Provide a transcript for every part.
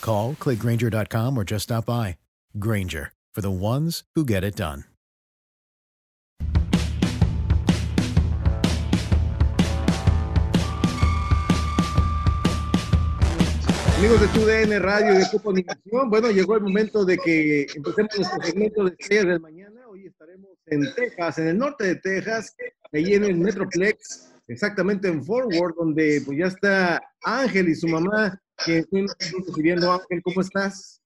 Call, clickgranger.com, or just stop by. Granger, for the ones who get it done. Amigos de TUDN Radio y de Copa Animación, bueno, llegó el momento de que empecemos nuestro segmento de estrellas del mañana. Hoy estaremos en Texas, en el norte de Texas, allí en el Metroplex, exactamente en Fort Worth, donde pues ya está Ángel y su mamá, que están recibiendo. Ángel, ¿cómo estás?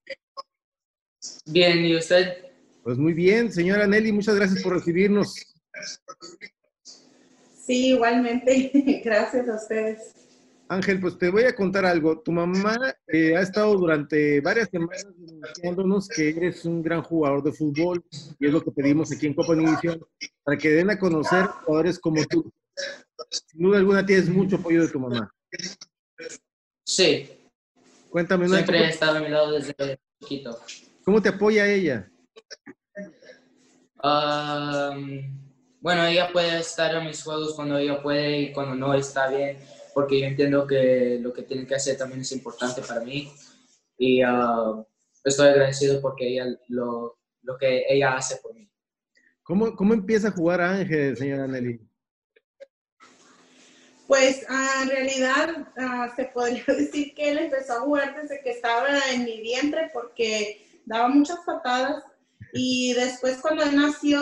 Bien, ¿y usted? Pues muy bien, señora Nelly, muchas gracias por recibirnos. Sí, igualmente. Gracias a ustedes. Ángel, pues te voy a contar algo. Tu mamá eh, ha estado durante varias semanas denunciándonos que eres un gran jugador de fútbol y es lo que pedimos aquí en Copa Univisión para que den a conocer jugadores como tú. Sin duda alguna tienes mucho apoyo de tu mamá. Sí, Cuéntame una siempre he estado a mi lado desde chiquito. ¿Cómo te apoya ella? Am, bueno, ella puede estar en mis juegos cuando ella puede y cuando no está bien, porque yo entiendo que lo que tiene que hacer también es importante para mí. Y ah, estoy agradecido porque ella lo, lo que ella hace por mí. ¿Cómo, cómo empieza a jugar Ángel, señora Nelly? Pues ah, en realidad ah, se podría decir que él empezó a jugar desde que estaba en mi vientre porque daba muchas patadas y después cuando él nació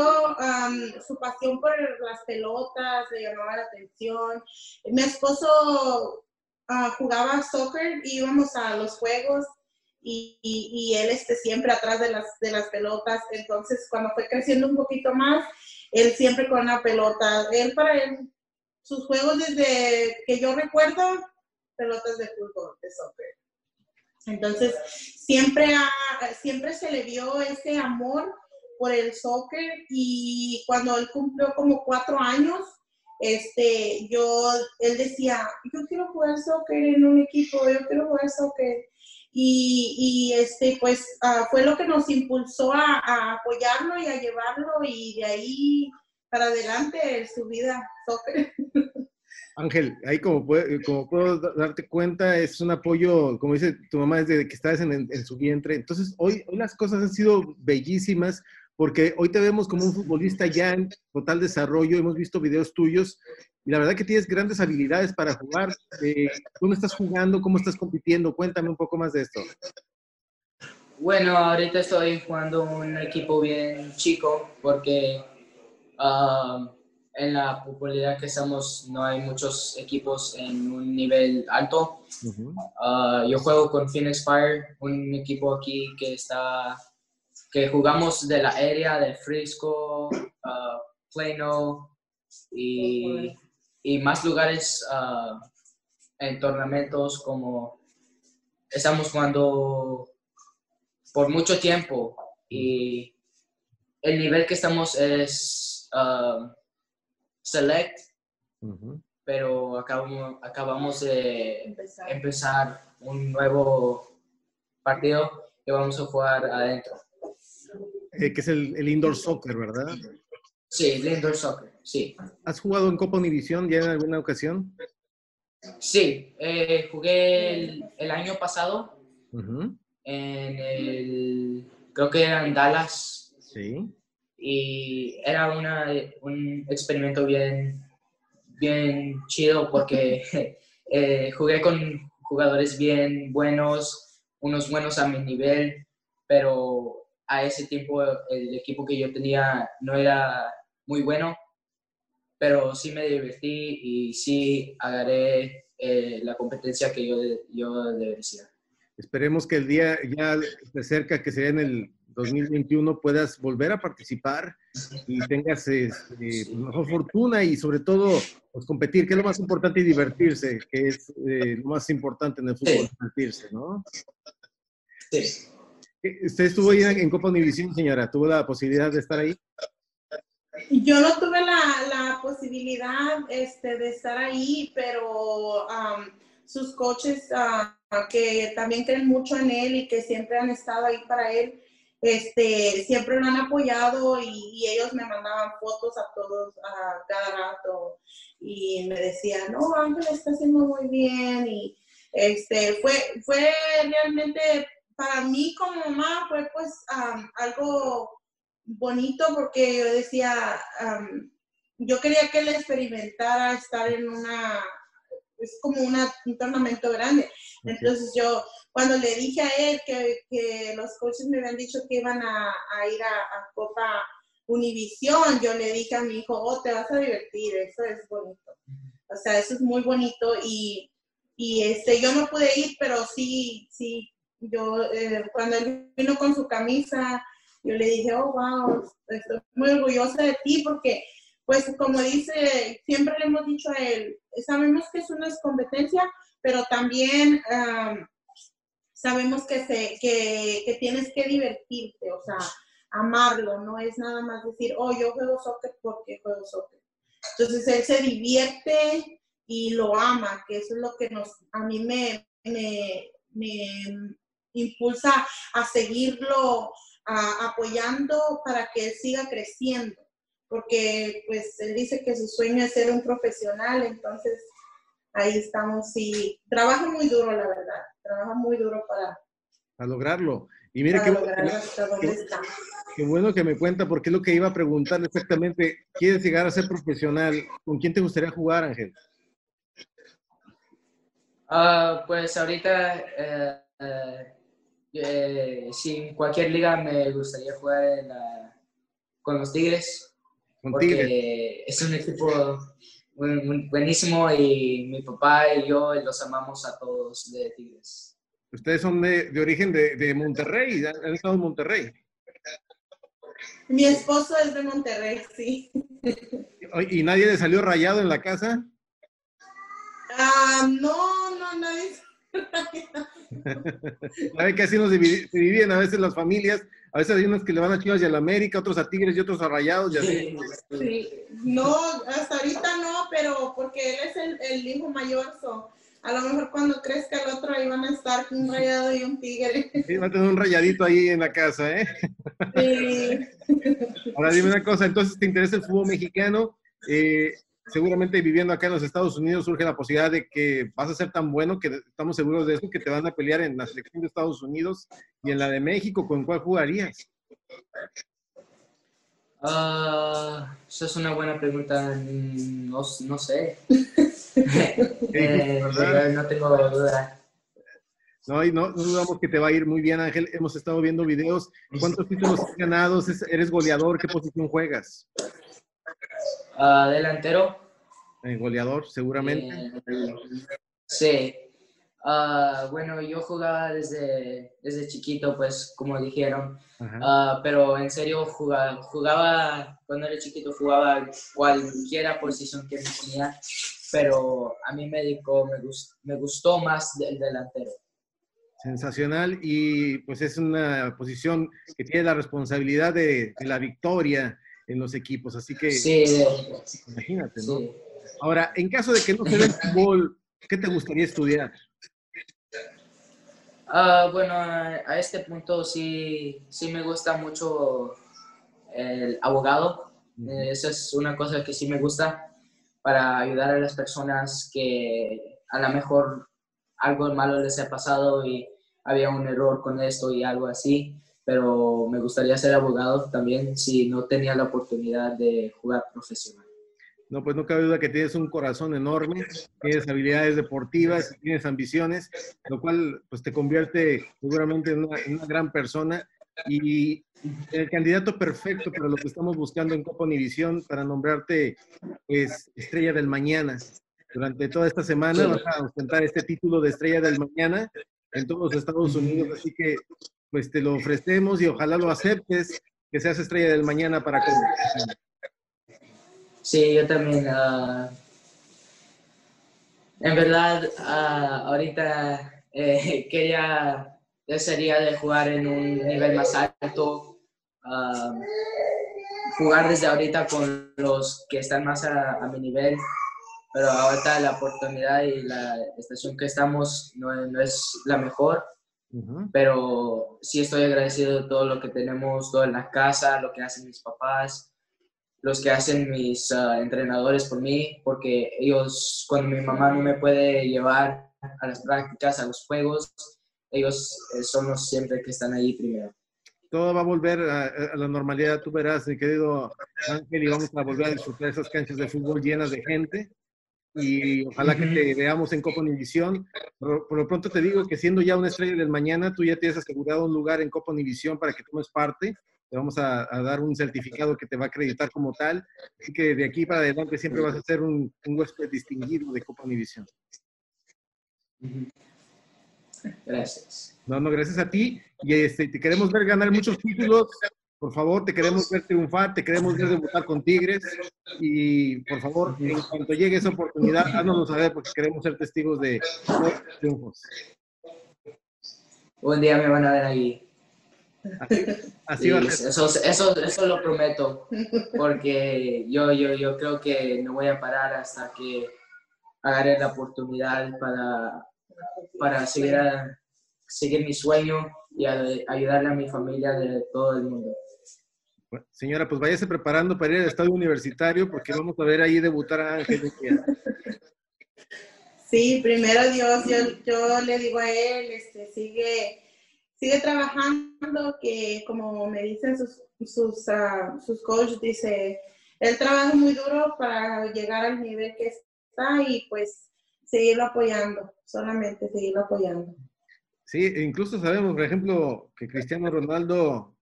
su pasión por las pelotas le llamaba la atención. Mi esposo ah, jugaba soccer íbamos a los juegos y, él este, siempre atrás de las, de las pelotas. Entonces cuando fue creciendo un poquito más, él siempre con una pelota. Él para él sus juegos desde que yo recuerdo, pelotas de fútbol, de soccer. Entonces, siempre, siempre se le vio ese amor por el soccer y cuando él cumplió como cuatro años, este, yo, él decía, yo quiero jugar soccer en un equipo, yo quiero jugar soccer. Y, y, este, pues ah, fue lo que nos impulsó a apoyarlo y a llevarlo y de ahí para adelante su vida soccer. Ángel, ahí como, puede- como puedo da- darte cuenta, es un apoyo, como dice tu mamá, desde que estabas en, en su vientre. Entonces, hoy, hoy las cosas han sido bellísimas porque hoy te vemos como un futbolista ya en total desarrollo, hemos visto videos tuyos y la verdad que tienes grandes habilidades para jugar. Eh, ¿Dónde estás jugando? ¿Cómo estás compitiendo? Cuéntame un poco más de esto. Bueno, ahorita estoy jugando un equipo bien chico porque ah, en la popularidad que estamos no hay muchos equipos en un nivel alto. Ah, yo juego con Phoenix Fire, un equipo aquí que está que jugamos de la área de Frisco, uh, Plano y, y, más lugares uh, en tornamentos como estamos jugando por mucho tiempo y el nivel que estamos es uh, select, pero acabamos, acabamos de empezar. un nuevo partido que vamos a jugar adentro. Eh, que es el, indoor soccer, ¿verdad? Sí, el indoor soccer, sí. ¿Has jugado en Copa Univisión ya en alguna ocasión? Sí, eh, jugué el, año pasado en el, creo que era en Dallas. Sí. Y era una, un experimento bien, bien chido porque eh, jugué con jugadores bien buenos, unos buenos a mi nivel, pero a ese tiempo el equipo que yo tenía no era muy bueno, pero sí me divertí y sí agarré eh, la competencia que yo, yo decía. Esperemos que el día ya de cerca, que sea en el 2021, puedas volver a participar y tengas este, mejor fortuna y sobre todo pues, competir, que es lo más importante, y divertirse, que es eh, lo más importante en el fútbol, divertirse, ¿no? Sí. ¿Usted estuvo ahí en Copa Univisión, señora? ¿Tuvo la posibilidad de estar ahí? Yo no tuve la, la posibilidad este, de estar ahí, pero sus coaches uh, que también creen mucho en él y que siempre han estado ahí para él, este, siempre lo han apoyado y, ellos me mandaban fotos a todos a cada rato y me decían, no, Ángel está haciendo muy bien y este, fue, fue realmente para mí como mamá fue pues algo bonito porque yo decía, yo quería que él experimentara estar en una, es como un tornamento grande. Entonces yo, cuando le dije a él que, que los coaches me habían dicho que iban a, ir a, Copa Univisión, yo le dije a mi hijo, oh, te vas a divertir, eso es bonito. O sea, eso es muy bonito y, y este, yo no pude ir, pero sí, sí, yo, eh, cuando él vino con su camisa, yo le dije, oh, wow, estoy muy orgullosa de ti porque, pues, como dice, siempre le hemos dicho a él, sabemos que es una competencia, pero también sabemos que, se, que, que, tienes que divertirte, o sea, amarlo, no es nada más decir, oh, yo juego soccer porque juego soccer. Entonces, él se divierte y lo ama, que eso es lo que nos, a mí me, me, me impulsa a seguirlo apoyando para que él siga creciendo, porque pues él dice que su sueño es ser un profesional, entonces ahí estamos y trabaja muy duro, la verdad, trabaja muy duro para, lograrlo. Y mire qué, qué, bueno que me cuenta, porque es lo que iba a preguntar exactamente. ¿Quieres llegar a ser profesional? ¿Con quién te gustaría jugar, Ángel? Ah, pues ahorita eh, eh, eh, cualquier liga me gustaría jugar con los Tigres. Porque es un equipo buenísimo y mi papá y yo los amamos a todos de Tigres. Ustedes son de, origen de, Monterrey, han estado en Monterrey. Mi esposo es de Monterrey, sí. ¿Y nadie le salió rayado en la casa? Ah, no, no, nadie. ¿Sabe que así nos dividen a veces las familias? A veces hay unos que le van a Chivas y a la América, otros a Tigres y otros a Rayados. Sí, no, hasta ahorita no, pero porque él es el, hijo mayor, a lo mejor cuando crezca el otro ahí van a estar un rayado y un tigre. Sí, va a tener un rayadito ahí en la casa, ¿eh? Sí. Ahora dime una cosa, entonces, ¿te interesa el fútbol mexicano? Eh, seguramente viviendo acá en los Estados Unidos surge la posibilidad de que vas a ser tan bueno que estamos seguros de eso, que te van a pelear en la selección de Estados Unidos y en la de México. ¿Con cuál jugarías? Uh, esa es una buena pregunta. No, no sé. eh, no tengo duda. No, y no, dudamos que te va a ir muy bien, Ángel. Hemos estado viendo videos. ¿Cuántos títulos has ganado? ¿Eres goleador? ¿Qué posición juegas? Uh, delantero. Goleador, seguramente. sí. Ah, bueno, yo jugaba desde, desde chiquito, pues como dijeron, Ah, pero en serio jugaba, jugaba, cuando era chiquito jugaba cualquiera posición que me ponía, pero a mí me, dedicó, me, me gustó más el delantero. Sensacional y pues es una posición que tiene la responsabilidad de, la victoria en los equipos, así que sí, imagínate, ¿no? Ahora, en caso de que no se dé el fútbol, ¿qué te gustaría estudiar? Ah, bueno, a este punto sí, sí me gusta mucho el abogado. Esa es una cosa que sí me gusta para ayudar a las personas que a lo mejor algo malo les ha pasado y había un error con esto y algo así, pero me gustaría ser abogado también si no tenía la oportunidad de jugar profesional. No, pues no cabe duda que tienes un corazón enorme, tienes habilidades deportivas, tienes ambiciones, lo cual pues te convierte seguramente en una, gran persona y el candidato perfecto para lo que estamos buscando en Copa Univisión para nombrarte pues estrella del mañana. Durante toda esta semana vas a ostentar este título de estrella del mañana en todos los Estados Unidos, así que pues te lo ofrecemos y ojalá lo aceptes, que seas estrella del mañana para Sí, yo también. Ah, en verdad, uh, ahorita eh, quería, desearía de jugar en un nivel más alto, ah, jugar desde ahorita con los que están más a, mi nivel, pero ahorita la oportunidad y la estación que estamos no, no es la mejor. Pero sí estoy agradecido de todo lo que tenemos, todo en la casa, lo que hacen mis papás, los que hacen mis ah, entrenadores por mí, porque ellos, cuando mi mamá no me puede llevar a las prácticas, a los juegos, ellos eh, son los siempre que están ahí primero. Todo va a volver a, la normalidad, tú verás, mi querido Ángel, y vamos a volver a disfrutar esas canchas de fútbol llenas de gente. Y ojalá que te veamos en Copa Univisión. Por, por, lo pronto te digo que siendo ya una estrella del mañana, tú ya tienes asegurado un lugar en Copa Univisión para que tomes parte te vamos a, dar un certificado que te va a acreditar como tal. Así que de aquí para adelante siempre vas a ser un, un huésped distinguido de Copa Univisión. Gracias. No, no, gracias a ti. Y este, te queremos ver ganar muchos títulos. Por favor, te queremos ver triunfar, te queremos ver debutar con Tigres. Y por favor, en cuanto llegue esa oportunidad, haznoslo saber porque queremos ser testigos de triunfos. Un día me van a ver ahí. Así, Eso, eso, eso lo prometo, porque yo, yo, yo creo que no voy a parar hasta que agarre la oportunidad para, para seguir, seguir mi sueño y ayudarle a mi familia de todo el mundo. señora, pues váyase preparando para ir al estadio universitario porque vamos a ver ahí debutar a Ángel. Sí, primero Dios, yo, yo le digo a él, este, sigue sigue trabajando, que como me dicen sus, sus, uh, sus coaches, dice, él trabaja muy duro para llegar al nivel que está y pues seguirlo apoyando, solamente seguirlo apoyando. Sí, e incluso sabemos, por ejemplo, que Cristiano Ronaldo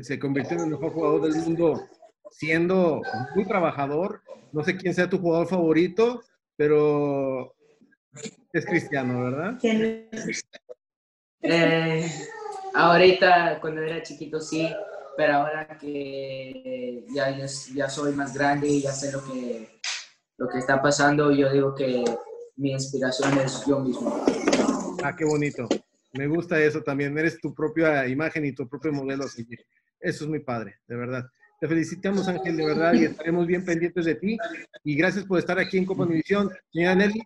se convirtió en el mejor jugador del mundo siendo muy trabajador. No sé quién sea tu jugador favorito, pero es Cristiano, ¿verdad? ¿Quién es? Eh, Ahorita, cuando era chiquito, sí, pero ahora que ya, ya soy más grande y ya sé lo que, lo que está pasando, yo digo que mi inspiración es yo mismo. Ah, qué bonito. Me gusta eso también. Eres tu propia imagen y tu propio modelo. Eso es muy padre, de verdad. Te felicitamos, Ángel, de verdad, y estaremos bien pendientes de ti. Y gracias por estar aquí en Copa Univisión. Señora Nelly,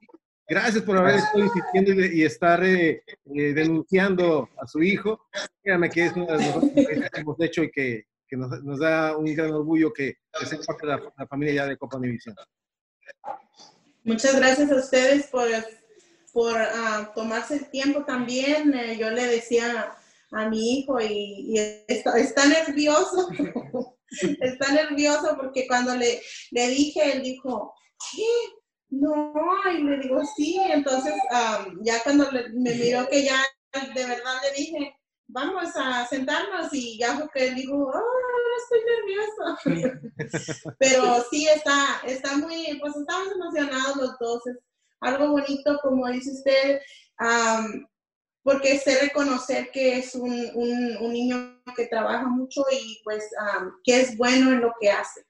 Gracias por haber estado insistiendo y, estar eh, eh, denunciando a su hijo. Créame que es una de las cosas que hemos hecho y que, que nos, nos, da un gran orgullo que, sea parte de la, familia ya de Copa Univisión. Muchas gracias a ustedes por, por uh, tomarse el tiempo también. Eh, yo le decía a mi hijo y, y está, está, nervioso. está nervioso porque cuando le, le dije, él dijo, ¿qué? No, y le digo, sí, entonces ya cuando me miró que ya de verdad le dije, vamos a sentarnos y ya fue que él dijo, oh, estoy nervioso. Pero sí, está, está muy, pues estamos emocionados los dos. Es algo bonito, como dice usted, porque sé reconocer que es un, un, niño que trabaja mucho y pues que es bueno en lo que hace.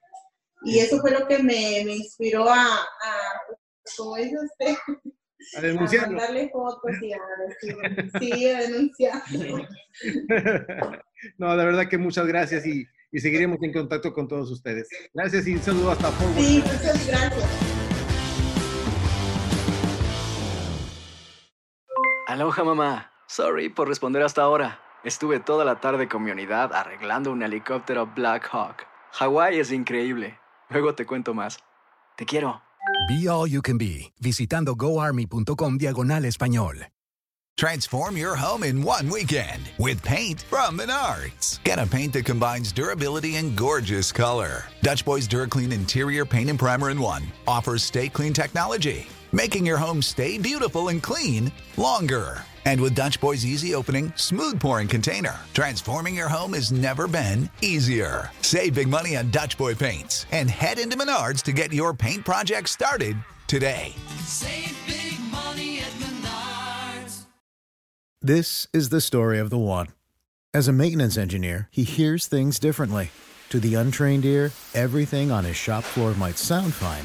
Y eso fue lo que me, me inspiró a, a como dice usted, a denunciar. A mandarle fotos y a decir, sí, a denunciar. no, la verdad que muchas gracias y, y, seguiremos en contacto con todos ustedes. Gracias y un saludo hasta Fort Sí, muchas gracias. Aloha mamá. Sorry por responder hasta ahora. Estuve toda la tarde con mi unidad arreglando un helicóptero Black Hawk. Hawái es increíble. Luego te cuento más. Te quiero. Be All You Can Be, visitando goarmy.com diagonal español. Transform your home in one weekend with paint from Menards. Get a paint that combines durability and gorgeous color. Dutch Boys DuraClean Interior Paint and Primer in One offers stay clean technology, making your home stay beautiful and clean longer. And with Dutch Boy's easy opening, smooth pouring container, transforming your home has never been easier. Save big money on Dutch Boy paints and head into Menards to get your paint project started today. Save big money at Menards. This is the story of the one. As a maintenance engineer, he hears things differently. To the untrained ear, everything on his shop floor might sound fine,